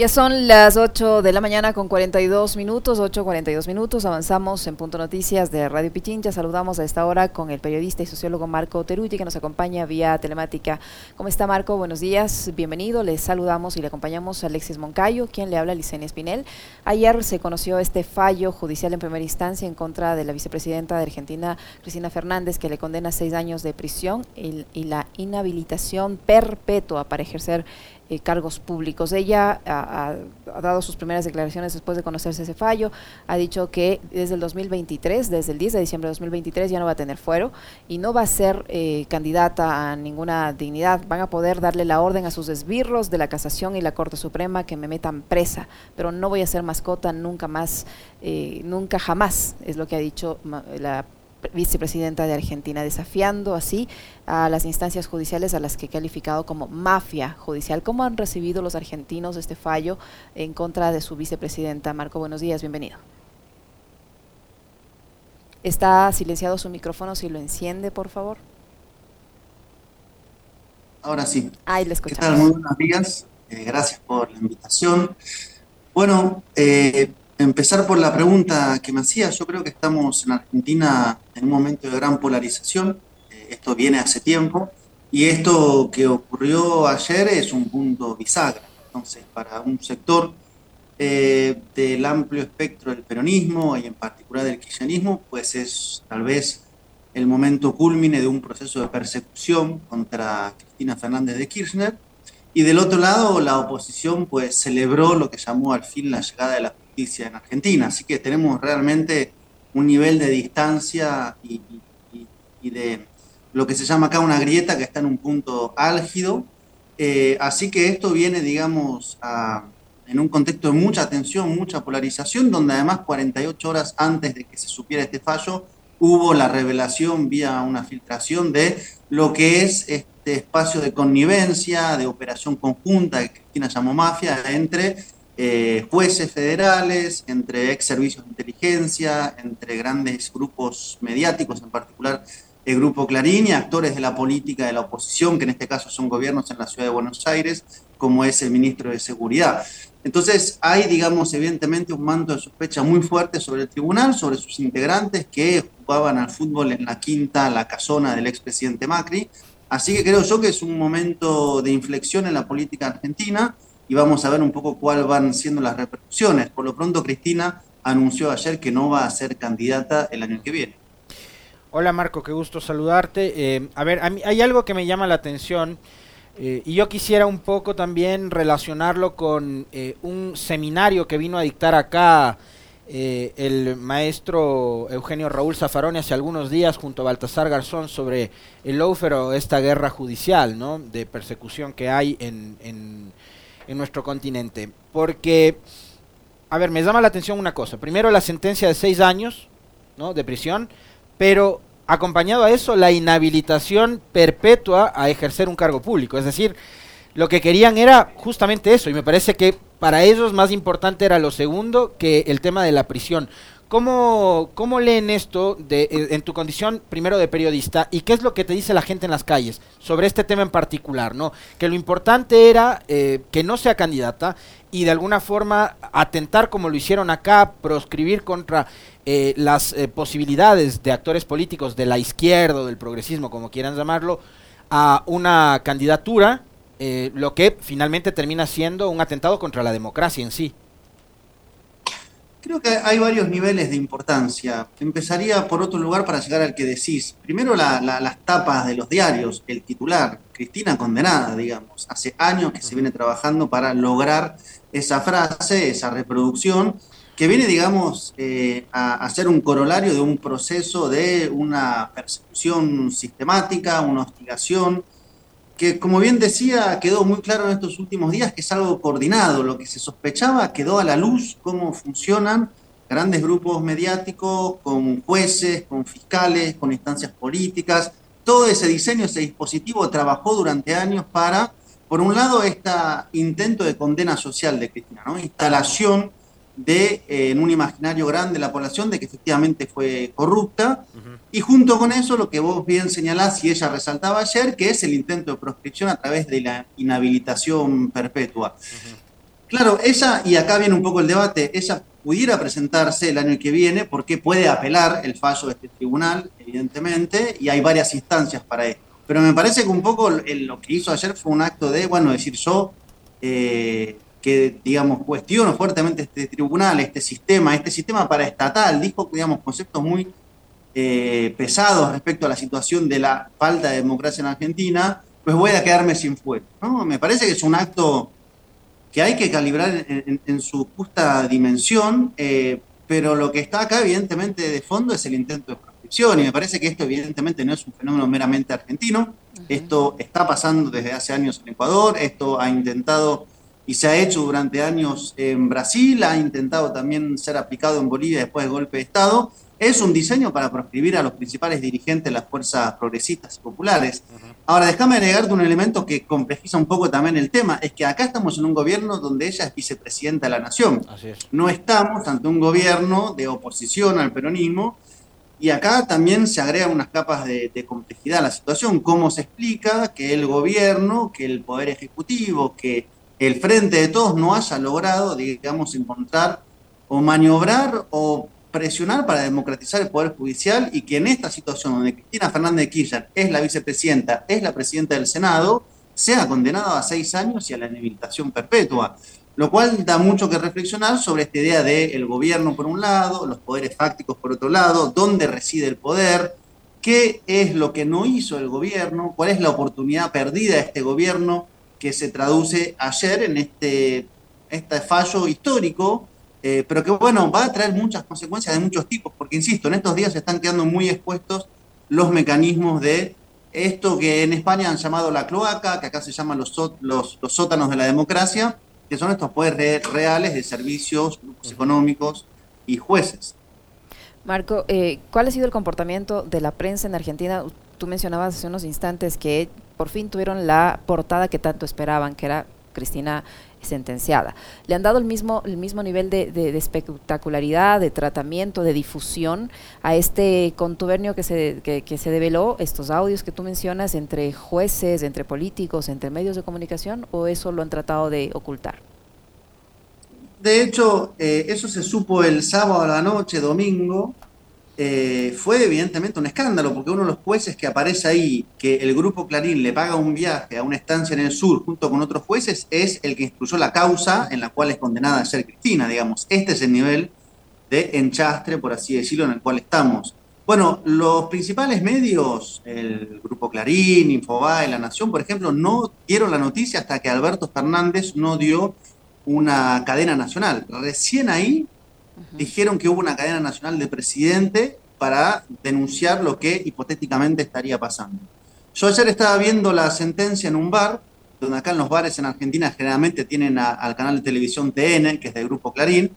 Ya son las 8 de la mañana con 42 minutos, 8.42 minutos. Avanzamos en Punto Noticias de Radio Pichincha. Saludamos a esta hora con el periodista y sociólogo Marco Teruti, que nos acompaña vía telemática. ¿Cómo está Marco? Buenos días, bienvenido. Les saludamos y le acompañamos a Alexis Moncayo, quien le habla a Licenia Espinel. Ayer se conoció este fallo judicial en primera instancia en contra de la vicepresidenta de Argentina, Cristina Fernández, que le condena seis años de prisión y la inhabilitación perpetua para ejercer eh, cargos públicos. Ella ha, dado sus primeras declaraciones después de conocerse ese fallo, ha dicho que desde el 2023, desde el 10 de diciembre de 2023 ya no va a tener fuero y no va a ser eh, candidata a ninguna dignidad. Van a poder darle la orden a sus esbirros de la Casación y la Corte Suprema que me metan presa, pero no voy a ser mascota nunca más, eh, nunca jamás, es lo que ha dicho la vicepresidenta de Argentina, desafiando así a las instancias judiciales a las que ha calificado como mafia judicial. ¿Cómo han recibido los argentinos este fallo en contra de su vicepresidenta? Marco, buenos días, bienvenido. Está silenciado su micrófono, si lo enciende, por favor. Ahora sí. Ahí le escuchamos. ¿Qué tal? Muy buenos días. Eh, gracias por la invitación. Bueno, eh, empezar por la pregunta que me hacía. Yo creo que estamos en Argentina en un momento de gran polarización. Eh, esto viene hace tiempo. Y esto que ocurrió ayer es un punto bisagra. Entonces, para un sector eh, del amplio espectro del peronismo y en particular del kirchnerismo, pues es tal vez el momento culmine de un proceso de persecución contra Cristina Fernández de Kirchner. Y del otro lado, la oposición pues celebró lo que llamó al fin la llegada de la en Argentina. Así que tenemos realmente un nivel de distancia y, de lo que se llama acá una grieta que está en un punto álgido. Eh, así que esto viene, digamos, en un contexto de mucha tensión, mucha polarización, donde además 48 horas antes de que se supiera este fallo, hubo la revelación vía una filtración de lo que es este espacio de connivencia, de operación conjunta, que Cristina llamó mafia, entre eh, jueces federales, entre ex servicios de inteligencia, entre grandes grupos mediáticos, en particular el Grupo Clarín, y actores de la política de la oposición, que en este caso son gobiernos en la ciudad de Buenos Aires, como es el ministro de Seguridad. Entonces hay, digamos, evidentemente un manto de sospecha muy fuerte sobre el tribunal, sobre sus integrantes que jugaban al fútbol en la quinta, la casona del expresidente Macri. Así que creo yo que es un momento de inflexión en la política argentina y vamos a ver un poco cuáles van siendo las repercusiones. Por lo pronto, Cristina anunció ayer que no va a ser candidata el año que viene. Hola Marco, qué gusto saludarte. Eh, a ver, a mí, hay algo que me llama la atención eh, y yo quisiera un poco también relacionarlo con eh, un seminario que vino a dictar acá el maestro Eugenio Raúl Zafaroni hace algunos días junto a Baltasar Garzón sobre el lawfare o esta guerra judicial ¿no? de persecución que hay en en nuestro continente. Porque, a ver, me llama la atención una cosa. Primero la sentencia de seis años ¿no? de prisión, pero acompañado a eso la inhabilitación perpetua a ejercer un cargo público. Es decir, lo que querían era justamente eso, y me parece que para ellos más importante era lo segundo que el tema de la prisión. ¿Cómo, ¿Cómo leen esto de, eh, en tu condición primero de periodista y qué es lo que te dice la gente en las calles sobre este tema en particular? ¿no? Que lo importante era eh, que no sea candidata y de alguna forma atentar como lo hicieron acá, proscribir contra eh, las posibilidades de actores políticos de la izquierda o del progresismo, como quieran llamarlo, a una candidatura, lo que finalmente termina siendo un atentado contra la democracia en sí. Creo que hay varios niveles de importancia. Empezaría por otro lugar para llegar al que decís. Primero las tapas de los diarios, el titular, Cristina condenada, digamos. Hace años que se viene trabajando para lograr esa frase, esa reproducción, que viene, digamos, eh, a, a ser un corolario de un proceso de una persecución sistemática, una hostigación, que como bien decía, quedó muy claro en estos últimos días que es algo coordinado. Lo que se sospechaba quedó a la luz cómo funcionan grandes grupos mediáticos con jueces, con fiscales, con instancias políticas. Todo ese diseño, ese dispositivo trabajó durante años para, por un lado, este intento de condena social de Cristina, ¿no? instalación de, eh, en un imaginario grande de la población de que efectivamente fue corrupta. Y junto con eso, lo que vos bien señalás y ella resaltaba ayer, que es el intento de proscripción a través de la inhabilitación perpetua. Claro, ella, y acá viene un poco el debate, ella pudiera presentarse el año que viene porque puede apelar el fallo de este tribunal, evidentemente, y hay varias instancias para esto. Pero me parece que un poco lo que hizo ayer fue un acto de, bueno, decir yo, eh, que, digamos, cuestiono fuertemente este tribunal, este sistema, este sistema paraestatal, dijo, digamos, conceptos muy eh, pesados respecto a la situación de la falta de democracia en Argentina, pues voy a quedarme sin fuego. ¿no? Me parece que es un acto que hay que calibrar en, su justa dimensión, eh, pero lo que está acá evidentemente de fondo es el intento de proscripción y me parece que esto evidentemente no es un fenómeno meramente argentino, esto está pasando desde hace años en Ecuador, esto ha intentado y se ha hecho durante años en Brasil, ha intentado también ser aplicado en Bolivia después del golpe de Estado, es un diseño para proscribir a los principales dirigentes de las fuerzas progresistas y populares. Ahora, déjame agregarte un elemento que complejiza un poco también el tema, es que acá estamos en un gobierno donde ella es vicepresidenta de la nación. No estamos ante un gobierno de oposición al peronismo, y acá también se agregan unas capas de, de, complejidad a la situación. ¿Cómo se explica que el gobierno, que el Poder Ejecutivo, que el Frente de Todos no haya logrado, digamos, encontrar o maniobrar o presionar para democratizar el Poder Judicial y que en esta situación donde Cristina Fernández de Kirchner es la vicepresidenta, es la presidenta del Senado, sea condenada a seis años y a la inhabilitación perpetua. Lo cual da mucho que reflexionar sobre esta idea del el gobierno por un lado, los poderes fácticos por otro lado, dónde reside el poder, qué es lo que no hizo el gobierno, cuál es la oportunidad perdida de este gobierno que se traduce ayer en este, este fallo histórico eh, pero que bueno, va a traer muchas consecuencias de muchos tipos, porque insisto, en estos días se están quedando muy expuestos los mecanismos de esto que en España han llamado la cloaca, que acá se llaman los, los, sótanos de la democracia, que son estos poderes reales de servicios, grupos económicos y jueces. Marco, eh, ¿cuál ha sido el comportamiento de la prensa en Argentina? Tú mencionabas hace unos instantes que por fin tuvieron la portada que tanto esperaban, que era Cristina sentenciada. ¿Le han dado el mismo, el mismo nivel de, espectacularidad, de tratamiento, de difusión a este contubernio que se, que, se develó, estos audios que tú mencionas, entre jueces, entre políticos, entre medios de comunicación, o eso lo han tratado de ocultar? De hecho, eh, eso se supo el sábado a la noche, domingo, eh, fue evidentemente un escándalo, porque uno de los jueces que aparece ahí, que el grupo Clarín le paga un viaje a una estancia en el sur junto con otros jueces, es el que instruyó la causa en la cual es condenada a ser Cristina, digamos. Este es el nivel de enchastre, por así decirlo, en el cual estamos. Bueno, los principales medios, el grupo Clarín, Infobae, La Nación, por ejemplo, no dieron la noticia hasta que Alberto Fernández no dio una cadena nacional. Recién ahí dijeron que hubo una cadena nacional de presidente para denunciar lo que hipotéticamente estaría pasando. Yo ayer estaba viendo la sentencia en un bar, donde acá en los bares en Argentina generalmente tienen al canal de televisión TN, que es del grupo Clarín,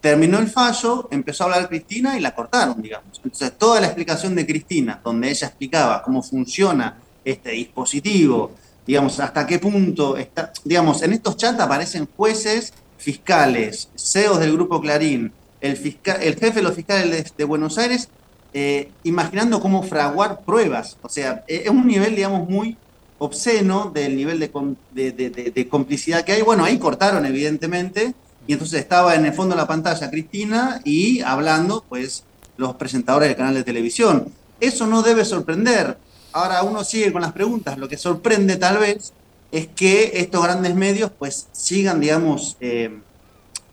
terminó el fallo, empezó a hablar Cristina y la cortaron, digamos. Entonces, toda la explicación de Cristina, donde ella explicaba cómo funciona este dispositivo, digamos, hasta qué punto está, digamos, en estos chats aparecen jueces, fiscales, CEOs del grupo Clarín, el, fiscal, el jefe de los fiscales de, Buenos Aires eh, imaginando cómo fraguar pruebas. O sea, eh, es un nivel, digamos, muy obsceno del nivel de, complicidad que hay. Bueno, ahí cortaron, evidentemente, y entonces estaba en el fondo de la pantalla Cristina y hablando, pues, los presentadores del canal de televisión. Eso no debe sorprender. Ahora uno sigue con las preguntas. Lo que sorprende tal vez es que estos grandes medios, pues, sigan, digamos, eh,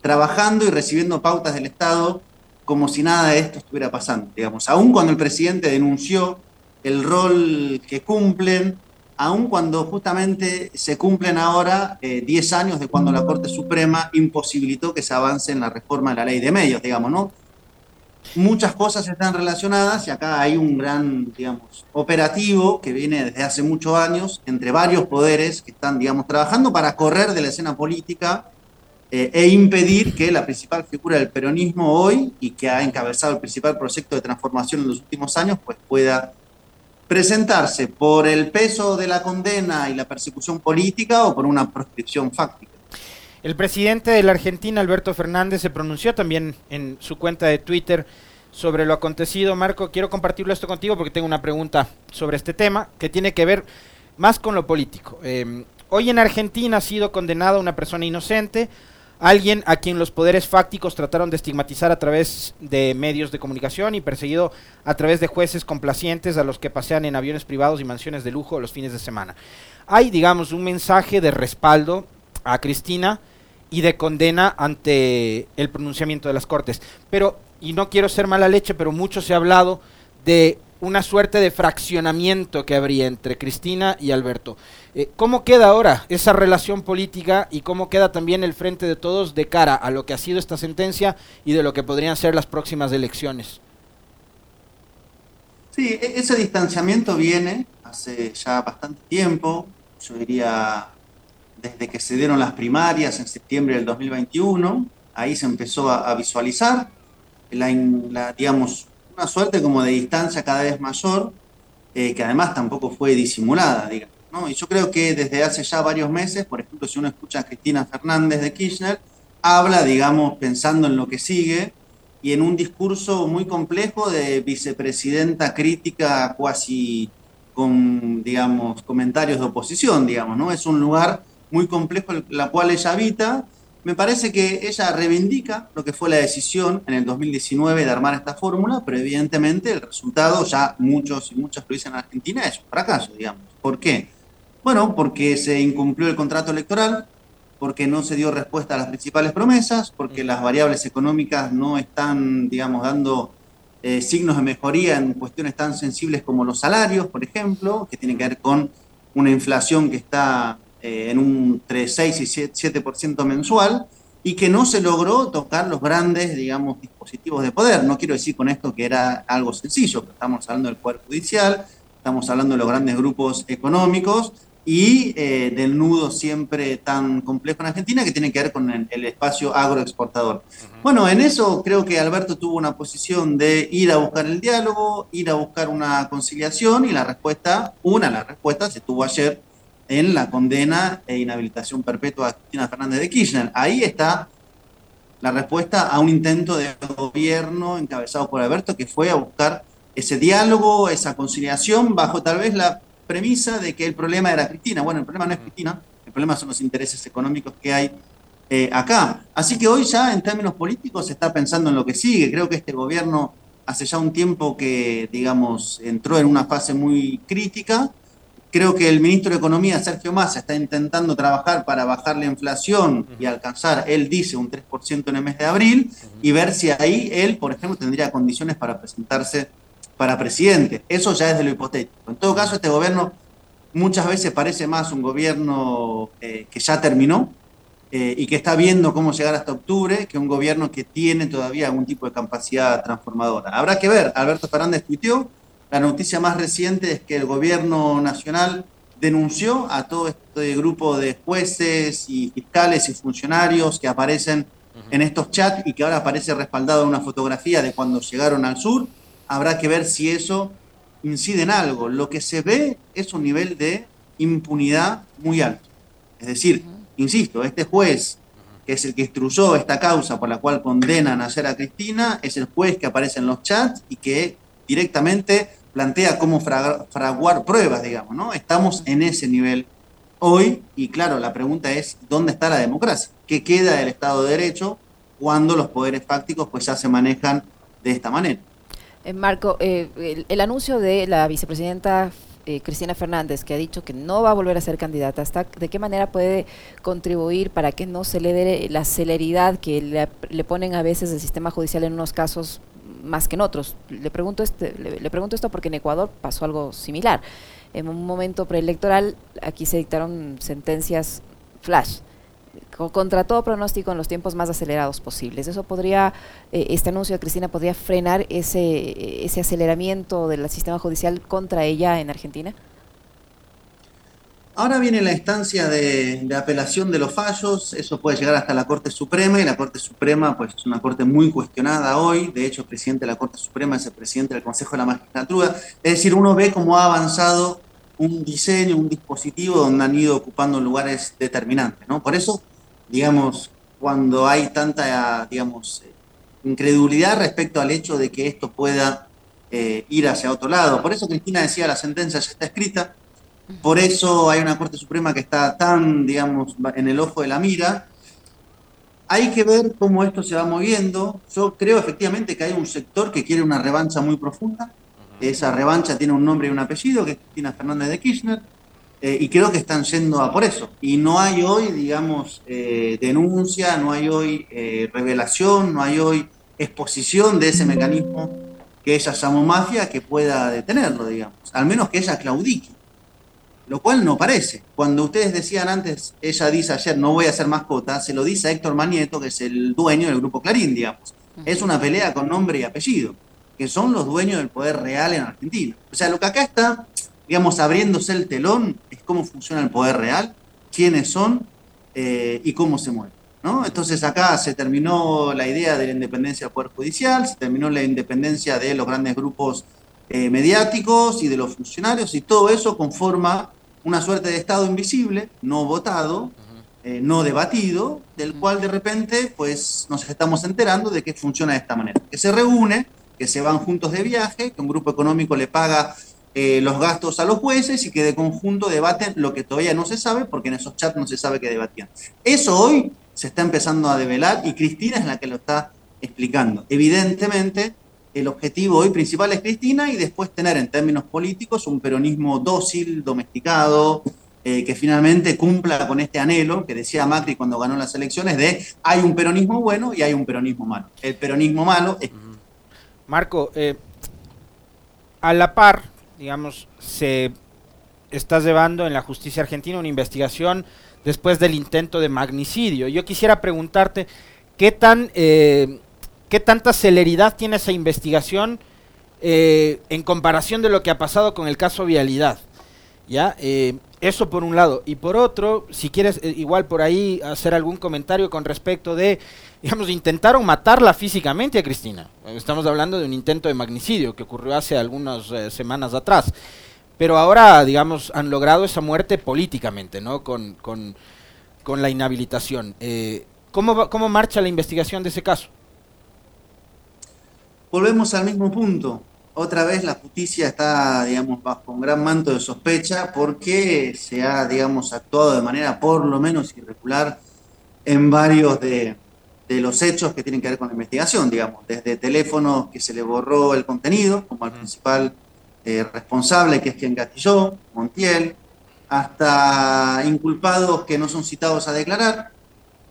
trabajando y recibiendo pautas del Estado como si nada de esto estuviera pasando. Digamos, aún cuando el presidente denunció el rol que cumplen, aún cuando justamente se cumplen ahora 10 eh, años de cuando la Corte Suprema imposibilitó que se avance en la reforma de la ley de medios, digamos, ¿no? Muchas cosas están relacionadas y acá hay un gran, digamos, operativo que viene desde hace muchos años entre varios poderes que están, digamos, trabajando para correr de la escena política eh, e impedir que la principal figura del peronismo hoy y que ha encabezado el principal proyecto de transformación en los últimos años, pues pueda presentarse por el peso de la condena y la persecución política o por una proscripción fáctica. El presidente de la Argentina, Alberto Fernández, se pronunció también en su cuenta de Twitter sobre lo acontecido. Marco, quiero compartirlo esto contigo porque tengo una pregunta sobre este tema que tiene que ver más con lo político. Eh, hoy en Argentina ha sido condenada una persona inocente alguien a quien los poderes fácticos trataron de estigmatizar a través de medios de comunicación y perseguido a través de jueces complacientes a los que pasean en aviones privados y mansiones de lujo los fines de semana. Hay, digamos, un mensaje de respaldo a Cristina y de condena ante el pronunciamiento de las Cortes. Pero, y no quiero ser mala leche, pero mucho se ha hablado de una suerte de fraccionamiento que habría entre Cristina y Alberto. Eh, ¿Cómo queda ahora esa relación política y cómo queda también el frente de todos de cara a lo que ha sido esta sentencia y de lo que podrían ser las próximas elecciones? Sí, e-, ese distanciamiento viene hace ya bastante tiempo, yo diría desde que se dieron las primarias en septiembre del 2021, ahí se empezó a, visualizar la, digamos, una suerte como de distancia cada vez mayor, eh, que además tampoco fue disimulada, digamos. ¿no? Y yo creo que desde hace ya varios meses, por ejemplo, si uno escucha a Cristina Fernández de Kirchner, habla, digamos, pensando en lo que sigue y en un discurso muy complejo de vicepresidenta crítica cuasi con, digamos, comentarios de oposición, digamos, ¿no? Es un lugar muy complejo en la cual ella habita me parece que ella reivindica lo que fue la decisión en el 2019 de armar esta fórmula, pero evidentemente el resultado, ya muchos y muchas lo dicen en Argentina, es un fracaso, digamos. ¿Por qué? Bueno, porque se incumplió el contrato electoral, porque no se dio respuesta a las principales promesas, porque las variables económicas no están, digamos, dando eh, signos de mejoría en cuestiones tan sensibles como los salarios, por ejemplo, que tienen que ver con una inflación que está eh, en un 3, 6 y 7%, mensual y que no se logró tocar los grandes, digamos, dispositivos de poder. No quiero decir con esto que era algo sencillo, estamos hablando del Poder Judicial, estamos hablando de los grandes grupos económicos y eh, del nudo siempre tan complejo en Argentina que tiene que ver con el, espacio agroexportador. Bueno, en eso creo que Alberto tuvo una posición de ir a buscar el diálogo, ir a buscar una conciliación y la respuesta, una, la respuesta se tuvo ayer en la condena e inhabilitación perpetua a Cristina Fernández de Kirchner. Ahí está la respuesta a un intento de gobierno encabezado por Alberto que fue a buscar ese diálogo, esa conciliación, bajo tal vez la premisa de que el problema era Cristina. Bueno, el problema no es Cristina, el problema son los intereses económicos que hay eh, acá. Así que hoy ya en términos políticos se está pensando en lo que sigue. Creo que este gobierno hace ya un tiempo que, digamos, entró en una fase muy crítica Creo que el ministro de Economía, Sergio Massa, está intentando trabajar para bajar la inflación y alcanzar, él dice, un 3% en el mes de abril y ver si ahí él, por ejemplo, tendría condiciones para presentarse para presidente. Eso ya es de lo hipotético. En todo caso, este gobierno muchas veces parece más un gobierno eh, que ya terminó eh, y que está viendo cómo llegar hasta octubre que un gobierno que tiene todavía algún tipo de capacidad transformadora. Habrá que ver. Alberto Fernández tuiteó la noticia más reciente es que el gobierno nacional denunció a todo este grupo de jueces y fiscales y funcionarios que aparecen en estos chats y que ahora aparece respaldado una fotografía de cuando llegaron al sur. Habrá que ver si eso incide en algo. Lo que se ve es un nivel de impunidad muy alto. Es decir, insisto, este juez que es el que instruyó esta causa por la cual condenan ayer a Cristina, es el juez que aparece en los chats y que directamente plantea cómo fraguar pruebas, digamos, ¿no? Estamos en ese nivel hoy y claro, la pregunta es, ¿dónde está la democracia? ¿Qué queda del Estado de Derecho cuando los poderes fácticos pues ya se manejan de esta manera? Eh, Marco, eh, el, anuncio de la vicepresidenta eh, Cristina Fernández, que ha dicho que no va a volver a ser candidata, ¿de qué manera puede contribuir para que no se le dé la celeridad que le, le ponen a veces el sistema judicial en unos casos más que en otros. Le pregunto, este, le, pregunto esto porque en Ecuador pasó algo similar. En un momento preelectoral aquí se dictaron sentencias flash contra todo pronóstico en los tiempos más acelerados posibles. ¿Eso podría, eh, este anuncio de Cristina, podría frenar ese, ese aceleramiento del sistema judicial contra ella en Argentina? Ahora viene la instancia de, apelación de los fallos, eso puede llegar hasta la Corte Suprema y la Corte Suprema pues, es una corte muy cuestionada hoy, de hecho el presidente de la Corte Suprema es el presidente del Consejo de la Magistratura, es decir, uno ve cómo ha avanzado un diseño, un dispositivo donde han ido ocupando lugares determinantes, ¿no? Por eso, digamos, cuando hay tanta, digamos, incredulidad respecto al hecho de que esto pueda eh, ir hacia otro lado, por eso Cristina decía, la sentencia ya está escrita, por eso hay una Corte Suprema que está tan, digamos, en el ojo de la mira. hay que ver cómo esto se va moviendo. Yo creo efectivamente que hay un sector que quiere una revancha muy profunda. Esa revancha tiene un nombre y un apellido, que es Cristina Fernández de Kirchner, eh, y creo que están yendo a por eso. Y no hay hoy, digamos, eh, denuncia, no hay hoy eh, revelación, no hay hoy exposición de ese mecanismo que ella llamó mafia que pueda detenerlo, digamos. Al menos que ella claudique lo cual no parece. Cuando ustedes decían antes, ella dice ayer, no voy a ser mascota, se lo dice a Héctor Manieto, que es el dueño del grupo Clarín, digamos. Es una pelea con nombre y apellido, que son los dueños del poder real en Argentina. O sea, lo que acá está, digamos, abriéndose el telón es cómo funciona el poder real, quiénes son eh, y cómo se mueven. ¿no? Entonces acá se terminó la idea de la independencia del Poder Judicial, se terminó la independencia de los grandes grupos eh, mediáticos y de los funcionarios y todo eso conforma una suerte de Estado invisible, no votado, eh, no debatido, del cual de repente pues nos estamos enterando de que funciona de esta manera. Que se reúne, que se van juntos de viaje, que un grupo económico le paga eh, los gastos a los jueces y que de conjunto debaten lo que todavía no se sabe, porque en esos chats no se sabe qué debatían. Eso hoy se está empezando a develar y Cristina es la que lo está explicando. Evidentemente, el objetivo hoy principal es Cristina y después tener en términos políticos un peronismo dócil, domesticado, eh, que finalmente cumpla con este anhelo que decía Macri cuando ganó las elecciones de hay un peronismo bueno y hay un peronismo malo. El peronismo malo es... Marco, eh, a la par, digamos, se está llevando en la justicia argentina una investigación después del intento de magnicidio. Yo quisiera preguntarte, ¿qué tan... Eh, ¿Qué tanta celeridad tiene esa investigación eh, en comparación de lo que ha pasado con el caso Vialidad? ¿Ya? Eh, eso por un lado. Y por otro, si quieres eh, igual por ahí hacer algún comentario con respecto de, digamos, intentaron matarla físicamente a Cristina. Estamos hablando de un intento de magnicidio que ocurrió hace algunas semanas atrás. Pero ahora, digamos, han logrado esa muerte políticamente, ¿no? Con, con, con la inhabilitación. ¿cómo, ¿Cómo marcha la investigación de ese caso? Volvemos al mismo punto. Otra vez la justicia está, digamos, bajo un gran manto de sospecha porque se ha, digamos, actuado de manera por lo menos irregular en varios de, los hechos que tienen que ver con la investigación, digamos, desde teléfonos que se le borró el contenido, como al principal eh, responsable, que es quien gatilló, Montiel, hasta inculpados que no son citados a declarar.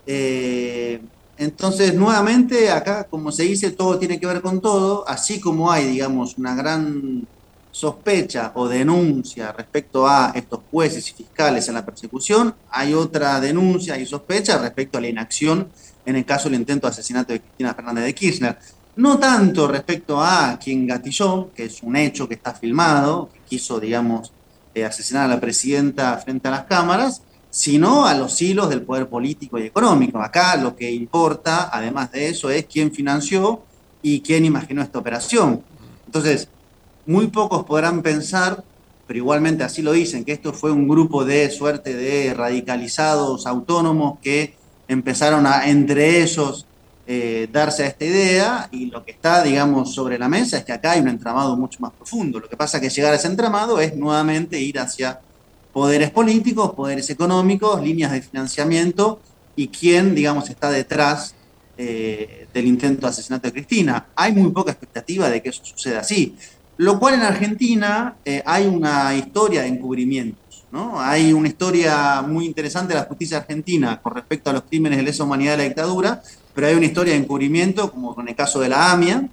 Eh, entonces, nuevamente, acá, como se dice, todo tiene que ver con todo, así como hay, digamos, una gran sospecha o denuncia respecto a estos jueces y fiscales en la persecución, hay otra denuncia y sospecha respecto a la inacción en el caso del intento de asesinato de Cristina Fernández de Kirchner. No tanto respecto a quien gatilló, que es un hecho que está filmado, que quiso, digamos, eh, asesinar a la presidenta frente a las cámaras, sino a los hilos del poder político y económico. Acá lo que importa, además de eso, es quién financió y quién imaginó esta operación. Entonces, muy pocos podrán pensar, pero igualmente así lo dicen, que esto fue un grupo de suerte de radicalizados autónomos que empezaron a, entre ellos, eh, darse a esta idea y lo que está, digamos, sobre la mesa es que acá hay un entramado mucho más profundo. Lo que pasa es que llegar a ese entramado es nuevamente ir hacia poderes políticos, poderes económicos, líneas de financiamiento y quién, digamos, está detrás eh, del intento de asesinato de Cristina. Hay muy poca expectativa de que eso suceda así. Lo cual en Argentina eh, hay una historia de encubrimientos. ¿no? Hay una historia muy interesante de la justicia argentina con respecto a los crímenes de lesa humanidad de la dictadura, pero hay una historia de encubrimiento, como con el caso de la AMIA,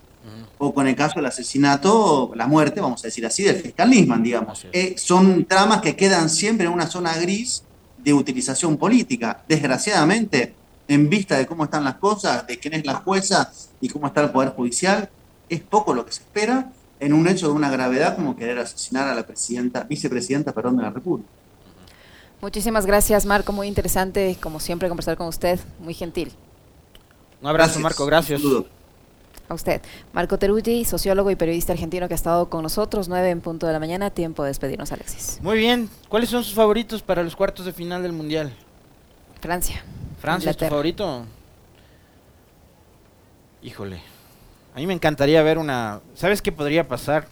o con el caso del asesinato, la muerte, vamos a decir así, del fiscal Nisman, digamos. Eh, son tramas que quedan siempre en una zona gris de utilización política. Desgraciadamente, en vista de cómo están las cosas, de quién es la jueza y cómo está el Poder Judicial, es poco lo que se espera en un hecho de una gravedad como querer asesinar a la presidenta, vicepresidenta perdón, de la República. Muchísimas gracias, Marco. Muy interesante, como siempre, conversar con usted. Muy gentil. Un abrazo, Marco. Gracias. A usted. Marco Teruggi, sociólogo y periodista argentino que ha estado con nosotros, nueve en punto de la mañana. Tiempo de despedirnos, Alexis. Muy bien. ¿Cuáles son sus favoritos para los cuartos de final del Mundial? Francia. ¿Francia es tu favorito? Híjole. A mí me encantaría ver una... ¿Sabes qué podría pasar?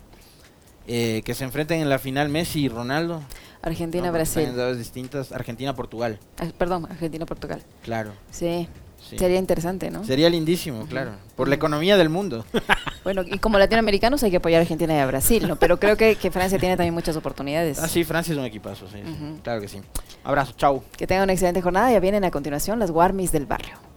Eh, que se enfrenten en la final Messi y Ronaldo. Argentina-Brasil. dos distintas. Argentina-Portugal. Ah, perdón, Argentina-Portugal. Claro. Sí. Sería interesante, ¿no? Sería lindísimo, claro. Por la economía del mundo. bueno, y como latinoamericanos hay que apoyar a Argentina y a Brasil, ¿no? Pero creo que, Francia tiene también muchas oportunidades. Ah, sí, Francia es un equipazo, sí. Claro que sí. Abrazo, chau. Que tengan una excelente jornada. Ya vienen a continuación las Warmis del barrio.